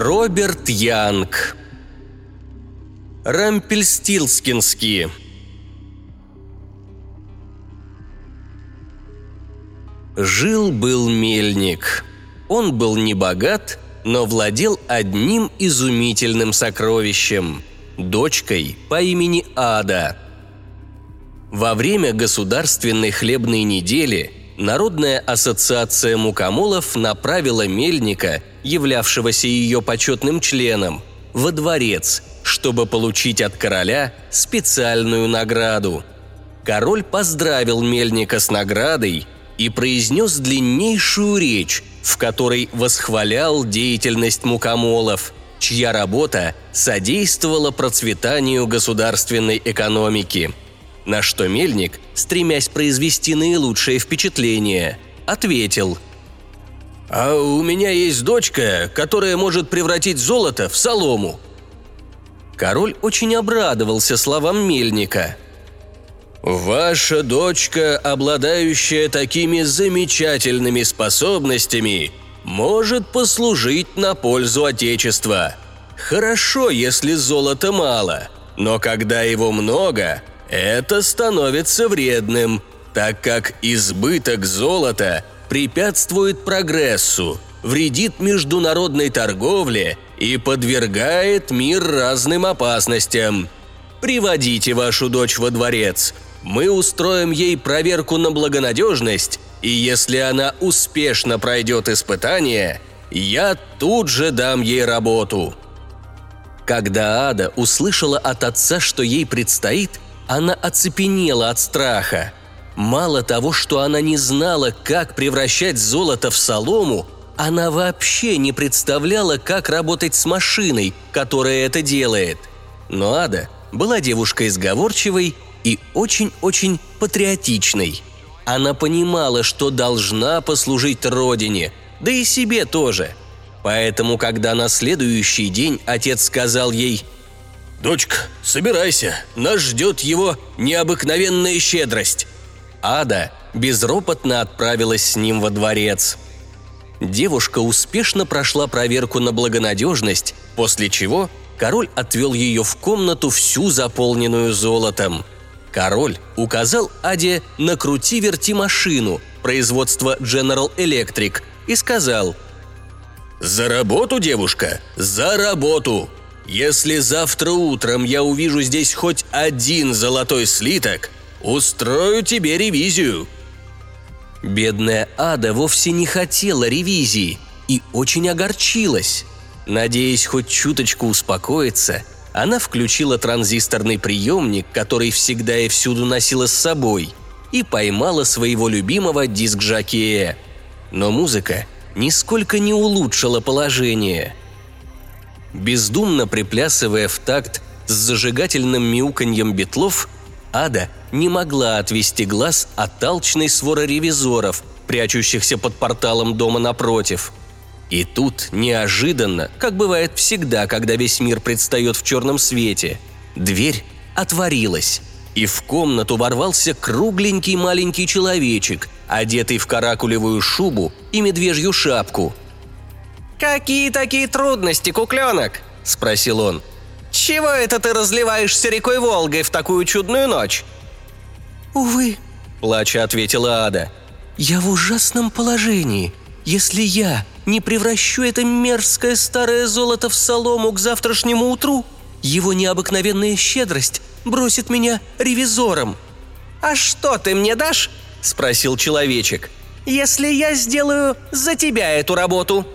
Роберт Янг Рампельстилскинский Жил-был мельник. Он был не богат, но владел одним изумительным сокровищем – дочкой по имени Ада. Во время государственной хлебной недели Народная ассоциация мукомолов направила мельника, являвшегося ее почетным членом, во дворец, чтобы получить от короля специальную награду. Король поздравил мельника с наградой и произнес длиннейшую речь, в которой восхвалял деятельность мукомолов, чья работа содействовала процветанию государственной экономики. На что Мельник, стремясь произвести наилучшее впечатление, ответил «А у меня есть дочка, которая может превратить золото в солому». Король очень обрадовался словам Мельника – Ваша дочка, обладающая такими замечательными способностями, может послужить на пользу Отечества. Хорошо, если золота мало, но когда его много, это становится вредным, так как избыток золота препятствует прогрессу, вредит международной торговле и подвергает мир разным опасностям. Приводите вашу дочь во дворец – мы устроим ей проверку на благонадежность, и если она успешно пройдет испытание, я тут же дам ей работу». Когда Ада услышала от отца, что ей предстоит, она оцепенела от страха. Мало того, что она не знала, как превращать золото в солому, она вообще не представляла, как работать с машиной, которая это делает. Но Ада была девушкой сговорчивой и очень-очень патриотичной. Она понимала, что должна послужить родине, да и себе тоже. Поэтому, когда на следующий день отец сказал ей «Дочка, собирайся, нас ждет его необыкновенная щедрость», Ада безропотно отправилась с ним во дворец. Девушка успешно прошла проверку на благонадежность, после чего король отвел ее в комнату всю заполненную золотом – Король указал Аде на крути-верти машину производства General Electric и сказал «За работу, девушка, за работу! Если завтра утром я увижу здесь хоть один золотой слиток, устрою тебе ревизию». Бедная Ада вовсе не хотела ревизии и очень огорчилась. Надеясь хоть чуточку успокоиться – она включила транзисторный приемник, который всегда и всюду носила с собой, и поймала своего любимого диск-жокея. Но музыка нисколько не улучшила положение. Бездумно приплясывая в такт с зажигательным мяуканьем битлов, Ада не могла отвести глаз от толчной своры ревизоров, прячущихся под порталом дома напротив – и тут, неожиданно, как бывает всегда, когда весь мир предстает в черном свете, дверь отворилась, и в комнату ворвался кругленький маленький человечек, одетый в каракулевую шубу и медвежью шапку. «Какие такие трудности, кукленок?» – спросил он. «Чего это ты разливаешься рекой Волгой в такую чудную ночь?» «Увы», – плача ответила Ада, – «я в ужасном положении. Если я не превращу это мерзкое старое золото в солому к завтрашнему утру, его необыкновенная щедрость бросит меня ревизором». «А что ты мне дашь?» – спросил человечек. «Если я сделаю за тебя эту работу?»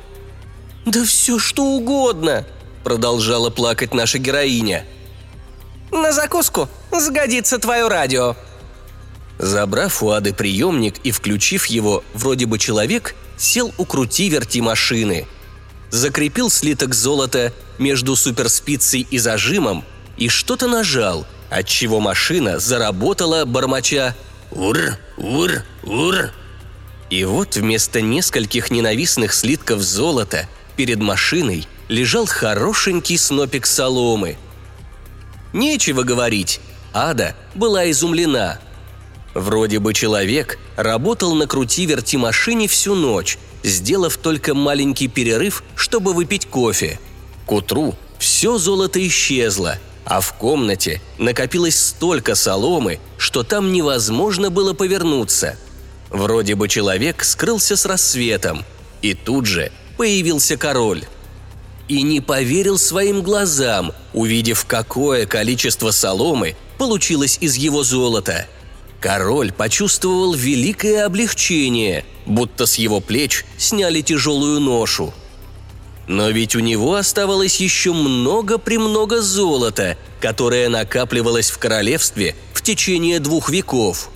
«Да все что угодно», – продолжала плакать наша героиня. «На закуску сгодится твое радио», Забрав у Ады приемник и включив его, вроде бы человек сел у крути-верти машины. Закрепил слиток золота между суперспицей и зажимом и что-то нажал, отчего машина заработала, бормоча «Ур! Ур! Ур!». И вот вместо нескольких ненавистных слитков золота перед машиной лежал хорошенький снопик соломы. Нечего говорить, Ада была изумлена – Вроде бы человек, работал на крути-верти машине всю ночь, сделав только маленький перерыв, чтобы выпить кофе. К утру все золото исчезло, а в комнате накопилось столько соломы, что там невозможно было повернуться. Вроде бы человек скрылся с рассветом, и тут же появился король. И не поверил своим глазам, увидев, какое количество соломы получилось из его золота. Король почувствовал великое облегчение, будто с его плеч сняли тяжелую ношу. Но ведь у него оставалось еще много-премного золота, которое накапливалось в королевстве в течение двух веков.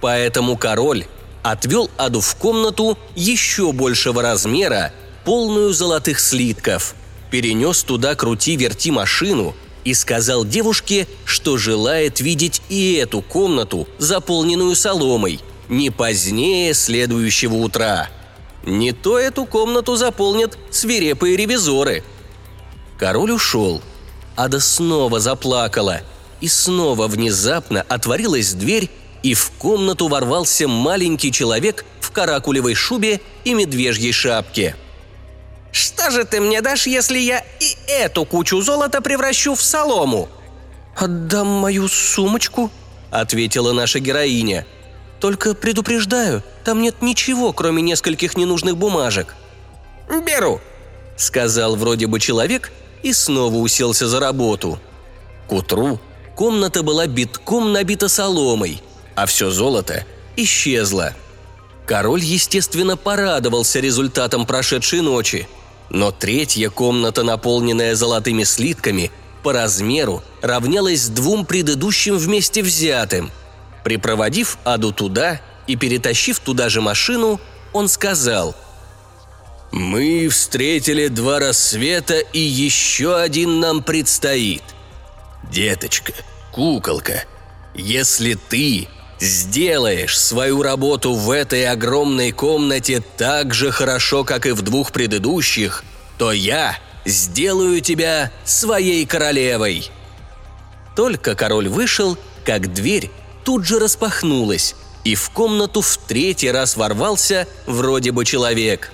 Поэтому король отвел Аду в комнату еще большего размера, полную золотых слитков, перенес туда крути-верти машину и сказал девушке, что желает видеть и эту комнату, заполненную соломой, не позднее следующего утра. Не то эту комнату заполнят свирепые ревизоры. Король ушел. Ада снова заплакала, и снова внезапно отворилась дверь, и в комнату ворвался маленький человек в каракулевой шубе и медвежьей шапке. «Что же ты мне дашь, если я и эту кучу золота превращу в солому?» «Отдам мою сумочку», — ответила наша героиня. «Только предупреждаю, там нет ничего, кроме нескольких ненужных бумажек». «Беру», — сказал вроде бы человек и снова уселся за работу. К утру комната была битком набита соломой, а все золото исчезло. Король, естественно, порадовался результатом прошедшей ночи. Но третья комната, наполненная золотыми слитками, по размеру равнялась двум предыдущим вместе взятым. Припроводив Аду туда и перетащив туда же машину, он сказал «Мы встретили два рассвета, и еще один нам предстоит. Деточка, куколка, если ты сделаешь свою работу в этой огромной комнате так же хорошо, как и в двух предыдущих, то я сделаю тебя своей королевой». Только король вышел, как дверь тут же распахнулась, и в комнату в третий раз ворвался вроде бы человек.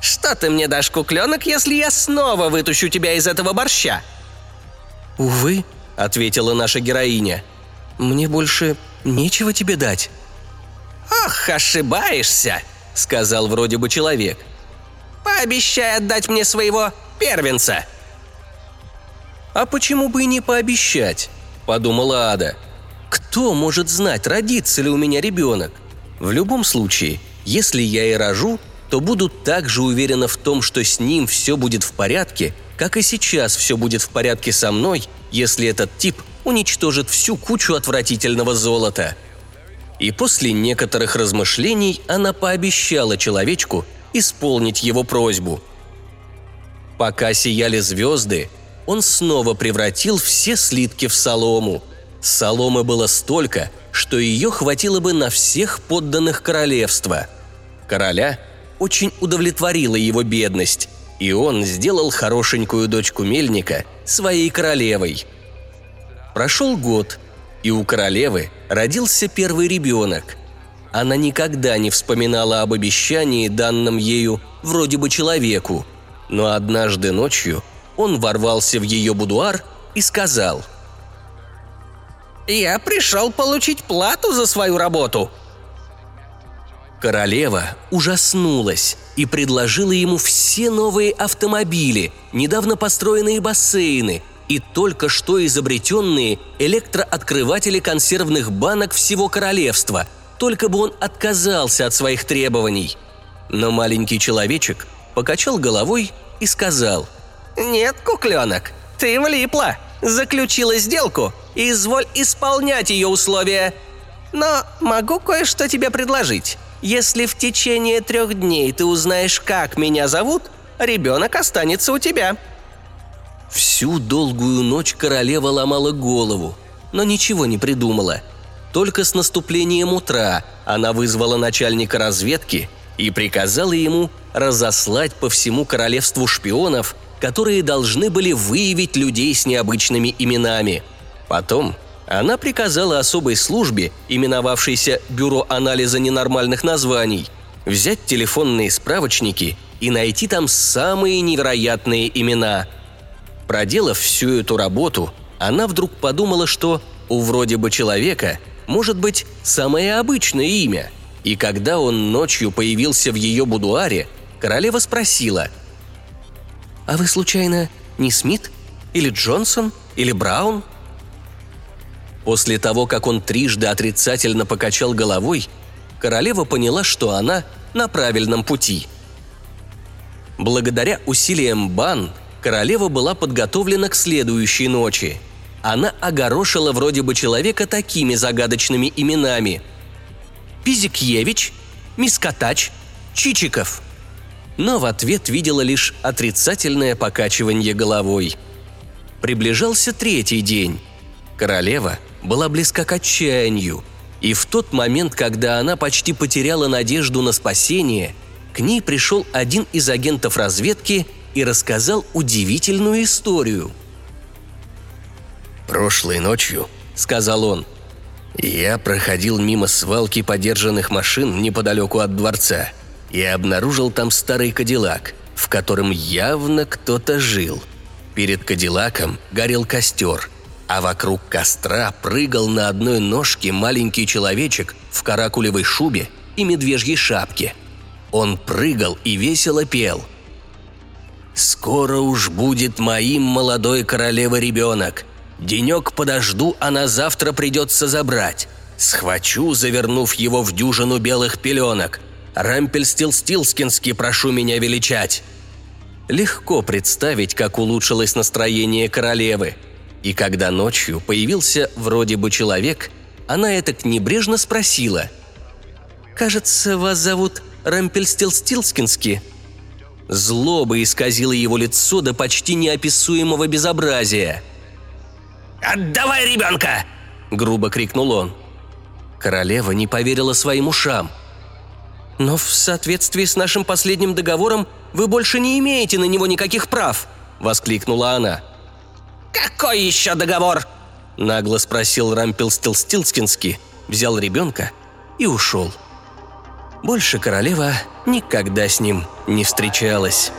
«Что ты мне дашь, кукленок, если я снова вытащу тебя из этого борща?» «Увы», — ответила наша героиня — мне больше нечего тебе дать». «Ох, ошибаешься», — сказал вроде бы человек. «Пообещай отдать мне своего первенца». «А почему бы и не пообещать?» – подумала Ада. «Кто может знать, родится ли у меня ребенок? В любом случае, если я и рожу, то буду так же уверена в том, что с ним все будет в порядке, как и сейчас все будет в порядке со мной, если этот тип уничтожит всю кучу отвратительного золота. И после некоторых размышлений она пообещала человечку исполнить его просьбу. Пока сияли звезды, он снова превратил все слитки в солому. Соломы было столько, что ее хватило бы на всех подданных королевства. Короля очень удовлетворила его бедность, и он сделал хорошенькую дочку мельника своей королевой – Прошел год, и у королевы родился первый ребенок. Она никогда не вспоминала об обещании, данном ею вроде бы человеку, но однажды ночью он ворвался в ее будуар и сказал «Я пришел получить плату за свою работу», Королева ужаснулась и предложила ему все новые автомобили, недавно построенные бассейны, и только что изобретенные электрооткрыватели консервных банок всего королевства, только бы он отказался от своих требований. Но маленький человечек покачал головой и сказал «Нет, кукленок, ты влипла, заключила сделку, и изволь исполнять ее условия. Но могу кое-что тебе предложить. Если в течение трех дней ты узнаешь, как меня зовут, ребенок останется у тебя». Всю долгую ночь королева ломала голову, но ничего не придумала. Только с наступлением утра она вызвала начальника разведки и приказала ему разослать по всему королевству шпионов, которые должны были выявить людей с необычными именами. Потом Она приказала особой службе, именовавшейся Бюро анализа ненормальных названий, взять телефонные справочники и найти там самые невероятные имена. Проделав всю эту работу, она вдруг подумала, что у вроде бы человека может быть самое обычное имя. И когда он ночью появился в ее будуаре, королева спросила «А вы случайно не Смит? Или Джонсон? Или Браун?» После того, как он трижды отрицательно покачал головой, королева поняла, что она на правильном пути. Благодаря усилиям Бан королева была подготовлена к следующей ночи. Она огорошила вроде бы человека такими загадочными именами. Пизикьевич, Мискотач, Чичиков. Но в ответ видела лишь отрицательное покачивание головой. Приближался третий день. Королева была близка к отчаянию – и в тот момент, когда она почти потеряла надежду на спасение, к ней пришел один из агентов разведки и рассказал удивительную историю. «Прошлой ночью», — сказал он, — «я проходил мимо свалки подержанных машин неподалеку от дворца и обнаружил там старый кадиллак, в котором явно кто-то жил. Перед кадиллаком горел костер — а вокруг костра прыгал на одной ножке маленький человечек в каракулевой шубе и медвежьей шапке. Он прыгал и весело пел. «Скоро уж будет моим молодой королева ребенок. Денек подожду, а на завтра придется забрать. Схвачу, завернув его в дюжину белых пеленок. Рампельстилстилскински прошу меня величать». Легко представить, как улучшилось настроение королевы – и когда ночью появился вроде бы человек, она это небрежно спросила. «Кажется, вас зовут Рампельстилстилскински?» Злоба исказила его лицо до почти неописуемого безобразия. «Отдавай ребенка!» – грубо крикнул он. Королева не поверила своим ушам. «Но в соответствии с нашим последним договором вы больше не имеете на него никаких прав!» – воскликнула она. – «Какой еще договор?» – нагло спросил Рампелстилстилскинский, взял ребенка и ушел. Больше королева никогда с ним не встречалась.